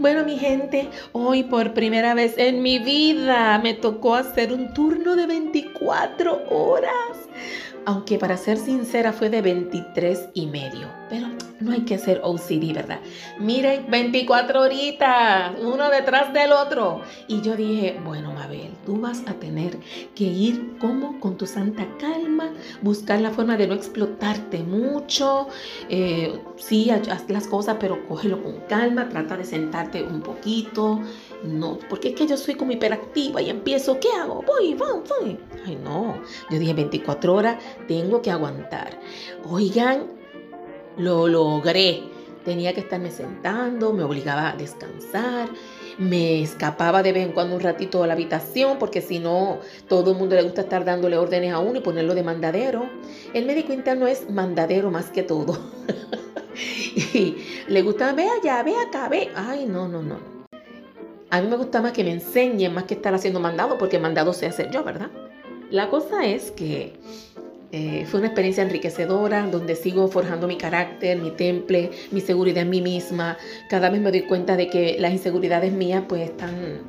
Bueno, mi gente, hoy por primera vez en mi vida me tocó hacer un turno de 24 horas. Aunque para ser sincera fue de 23 y medio. Pero no hay que ser OCD, ¿verdad? Miren, 24 horitas, uno detrás del otro. Y yo dije, bueno, Mabel, tú vas a tener que ir como con tu santa calma, buscar la forma de no explotarte mucho. Eh, sí, haz las cosas, pero cógelo con calma, trata de sentarte un poquito. No, porque es que yo soy como hiperactiva y empiezo, ¿qué hago? Voy, voy, voy. Ay, no. Yo dije 24 horas, tengo que aguantar. Oigan, lo logré. Tenía que estarme sentando, me obligaba a descansar, me escapaba de vez en cuando un ratito a la habitación, porque si no, todo el mundo le gusta estar dándole órdenes a uno y ponerlo de mandadero. El médico interno es mandadero más que todo. y le gusta, ve allá, ve acá, ve. Ay, no, no, no. A mí me gusta más que me enseñen más que estar haciendo mandado, porque mandado sé hacer yo, ¿verdad? La cosa es que eh, fue una experiencia enriquecedora donde sigo forjando mi carácter, mi temple, mi seguridad en mí misma. Cada vez me doy cuenta de que las inseguridades mías pues están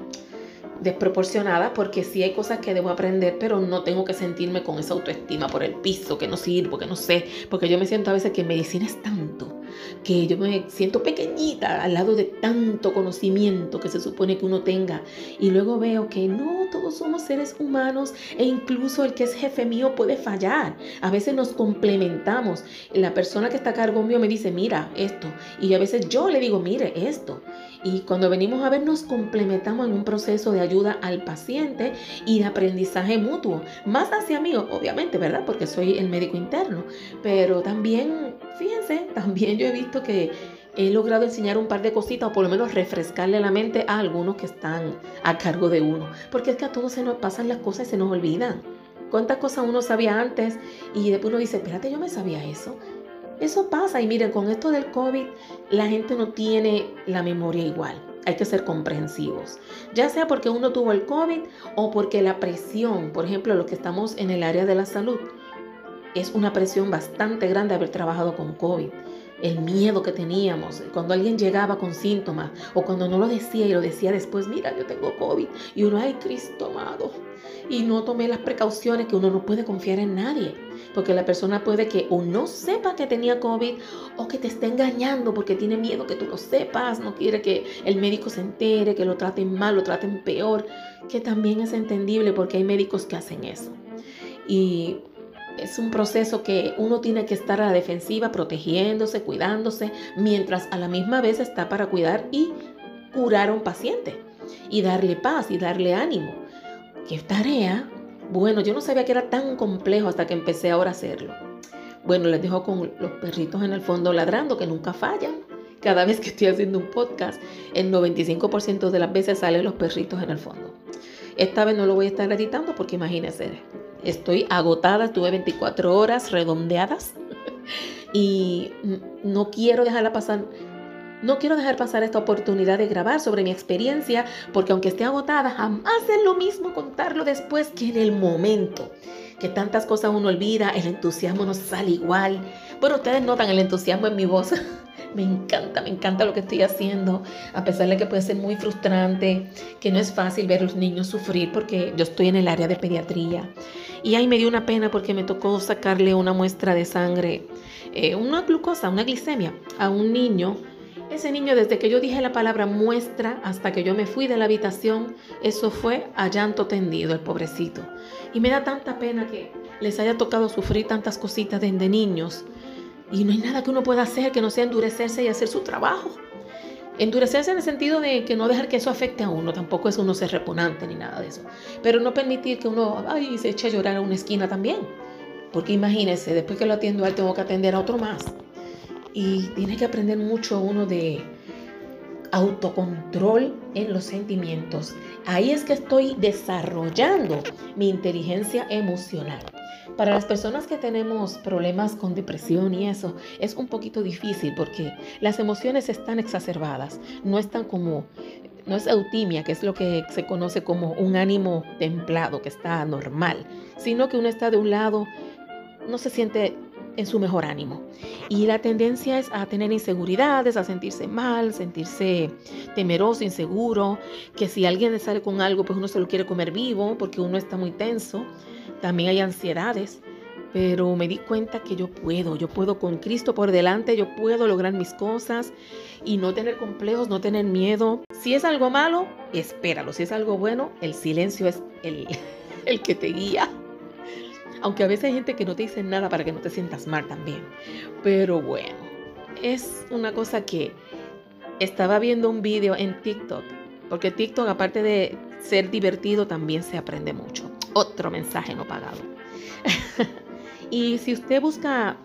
desproporcionadas porque sí hay cosas que debo aprender, pero no tengo que sentirme con esa autoestima por el piso, que no sirvo, que no sé, porque yo me siento a veces que medicina es tanto que yo me siento pequeñita al lado de tanto conocimiento que se supone que uno tenga. Y luego veo que no, todos somos seres humanos e incluso el que es jefe mío puede fallar. A veces nos complementamos. La persona que está a cargo mío me dice, mira esto. Y a veces yo le digo, mire esto. Y cuando venimos a ver, nos complementamos en un proceso de ayuda al paciente y de aprendizaje mutuo. Más hacia mí, obviamente, ¿verdad? Porque soy el médico interno. Pero también, fíjense, también yo he visto que he logrado enseñar un par de cositas o por lo menos refrescarle la mente a algunos que están a cargo de uno. Porque es que a todos se nos pasan las cosas y se nos olvidan. ¿Cuántas cosas uno sabía antes y después uno dice, espérate, yo me sabía eso? Eso pasa y miren, con esto del COVID la gente no tiene la memoria igual. Hay que ser comprensivos, ya sea porque uno tuvo el COVID o porque la presión, por ejemplo, los que estamos en el área de la salud, es una presión bastante grande haber trabajado con COVID el miedo que teníamos cuando alguien llegaba con síntomas o cuando no lo decía y lo decía después, mira, yo tengo COVID y uno, ay, Cristo amado. Y no tomé las precauciones que uno no puede confiar en nadie, porque la persona puede que o no sepa que tenía COVID o que te esté engañando porque tiene miedo que tú lo sepas, no quiere que el médico se entere, que lo traten mal, lo traten peor, que también es entendible porque hay médicos que hacen eso. Y es un proceso que uno tiene que estar a la defensiva, protegiéndose, cuidándose, mientras a la misma vez está para cuidar y curar a un paciente y darle paz y darle ánimo. ¿Qué tarea? Bueno, yo no sabía que era tan complejo hasta que empecé ahora a hacerlo. Bueno, les dejo con los perritos en el fondo ladrando que nunca fallan. Cada vez que estoy haciendo un podcast, el 95% de las veces salen los perritos en el fondo. Esta vez no lo voy a estar editando porque imagínense, estoy agotada, tuve 24 horas redondeadas y no quiero dejarla pasar. No quiero dejar pasar esta oportunidad de grabar sobre mi experiencia porque aunque esté agotada, jamás es lo mismo contarlo después que en el momento. Que tantas cosas uno olvida, el entusiasmo no sale igual. Bueno, ustedes notan el entusiasmo en mi voz. me encanta, me encanta lo que estoy haciendo, a pesar de que puede ser muy frustrante, que no es fácil ver a los niños sufrir porque yo estoy en el área de pediatría. Y ahí me dio una pena porque me tocó sacarle una muestra de sangre, eh, una glucosa, una glicemia a un niño. Ese niño, desde que yo dije la palabra muestra hasta que yo me fui de la habitación, eso fue a llanto tendido, el pobrecito. Y me da tanta pena que les haya tocado sufrir tantas cositas desde niños. Y no hay nada que uno pueda hacer que no sea endurecerse y hacer su trabajo. Endurecerse en el sentido de que no dejar que eso afecte a uno, tampoco es uno ser repugnante ni nada de eso. Pero no permitir que uno se eche a llorar a una esquina también. Porque imagínese, después que lo atiendo a él, tengo que atender a otro más. Y tiene que aprender mucho uno de autocontrol en los sentimientos. Ahí es que estoy desarrollando mi inteligencia emocional. Para las personas que tenemos problemas con depresión y eso, es un poquito difícil porque las emociones están exacerbadas, no están como, no es eutimia, que es lo que se conoce como un ánimo templado, que está normal, sino que uno está de un lado, no se siente en su mejor ánimo. Y la tendencia es a tener inseguridades, a sentirse mal, sentirse temeroso, inseguro, que si alguien sale con algo, pues uno se lo quiere comer vivo porque uno está muy tenso. También hay ansiedades. Pero me di cuenta que yo puedo, yo puedo con Cristo por delante, yo puedo lograr mis cosas y no tener complejos, no tener miedo. Si es algo malo, espéralo. Si es algo bueno, el silencio es el, el que te guía. Aunque a veces hay gente que no te dice nada para que no te sientas mal también. Pero bueno, es una cosa que estaba viendo un video en TikTok. Porque TikTok, aparte de ser divertido, también se aprende mucho. Otro mensaje no pagado. y si usted busca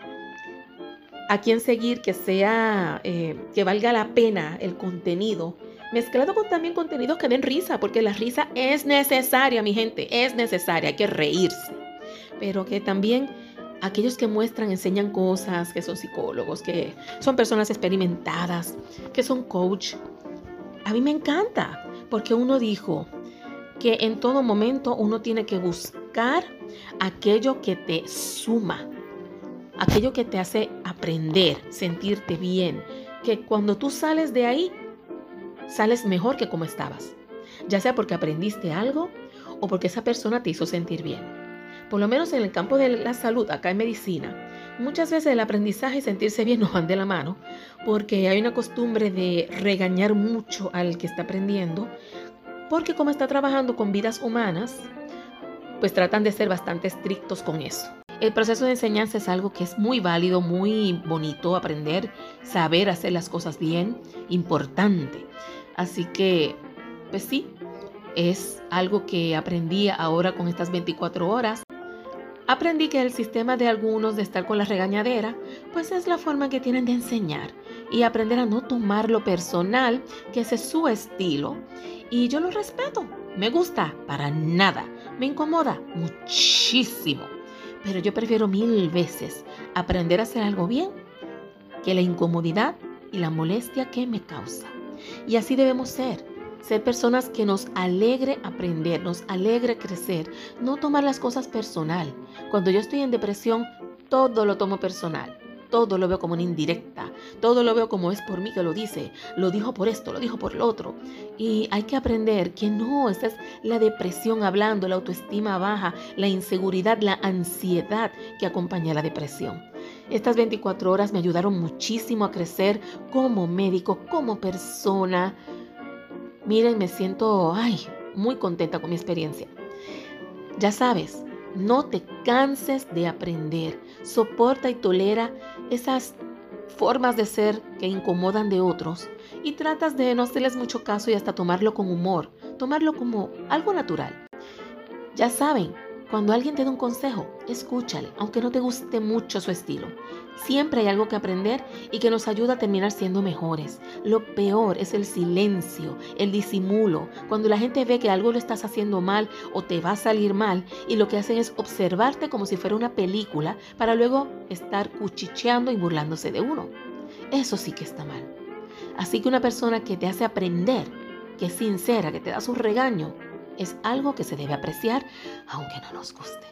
a quién seguir que sea, eh, que valga la pena el contenido, mezclado con también contenidos que den risa, porque la risa es necesaria, mi gente, es necesaria, hay que reírse pero que también aquellos que muestran, enseñan cosas, que son psicólogos, que son personas experimentadas, que son coach. A mí me encanta, porque uno dijo que en todo momento uno tiene que buscar aquello que te suma, aquello que te hace aprender, sentirte bien, que cuando tú sales de ahí, sales mejor que como estabas, ya sea porque aprendiste algo o porque esa persona te hizo sentir bien por lo menos en el campo de la salud, acá en medicina, muchas veces el aprendizaje y sentirse bien nos van de la mano, porque hay una costumbre de regañar mucho al que está aprendiendo, porque como está trabajando con vidas humanas, pues tratan de ser bastante estrictos con eso. El proceso de enseñanza es algo que es muy válido, muy bonito aprender, saber hacer las cosas bien, importante. Así que, pues sí, es algo que aprendí ahora con estas 24 horas Aprendí que el sistema de algunos de estar con la regañadera, pues es la forma que tienen de enseñar y aprender a no tomarlo personal, que ese es su estilo. Y yo lo respeto, me gusta, para nada, me incomoda muchísimo. Pero yo prefiero mil veces aprender a hacer algo bien que la incomodidad y la molestia que me causa. Y así debemos ser ser personas que nos alegre aprender, nos alegre crecer, no tomar las cosas personal. Cuando yo estoy en depresión, todo lo tomo personal. Todo lo veo como una indirecta, todo lo veo como es por mí que lo dice, lo dijo por esto, lo dijo por lo otro. Y hay que aprender que no, esa es la depresión hablando, la autoestima baja, la inseguridad, la ansiedad que acompaña a la depresión. Estas 24 horas me ayudaron muchísimo a crecer como médico, como persona, Miren, me siento ay, muy contenta con mi experiencia. Ya sabes, no te canses de aprender. Soporta y tolera esas formas de ser que incomodan de otros y tratas de no hacerles mucho caso y hasta tomarlo con humor, tomarlo como algo natural. Ya saben, cuando alguien te da un consejo, escúchale, aunque no te guste mucho su estilo. Siempre hay algo que aprender y que nos ayuda a terminar siendo mejores. Lo peor es el silencio, el disimulo, cuando la gente ve que algo lo estás haciendo mal o te va a salir mal y lo que hacen es observarte como si fuera una película para luego estar cuchicheando y burlándose de uno. Eso sí que está mal. Así que una persona que te hace aprender, que es sincera, que te da su regaño, es algo que se debe apreciar aunque no nos guste.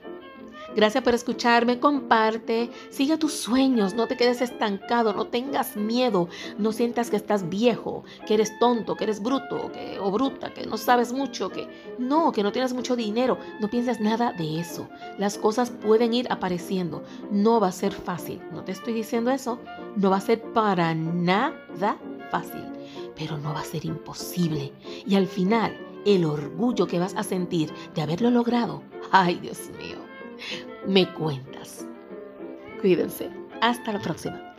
Gracias por escucharme, comparte, sigue tus sueños, no te quedes estancado, no tengas miedo, no sientas que estás viejo, que eres tonto, que eres bruto o bruta, que no sabes mucho, que no, que no tienes mucho dinero, no pienses nada de eso. Las cosas pueden ir apareciendo, no va a ser fácil, no te estoy diciendo eso, no va a ser para nada fácil, pero no va a ser imposible. Y al final, el orgullo que vas a sentir de haberlo logrado, ay Dios mío, me cuentas. Cuídense. Hasta la próxima.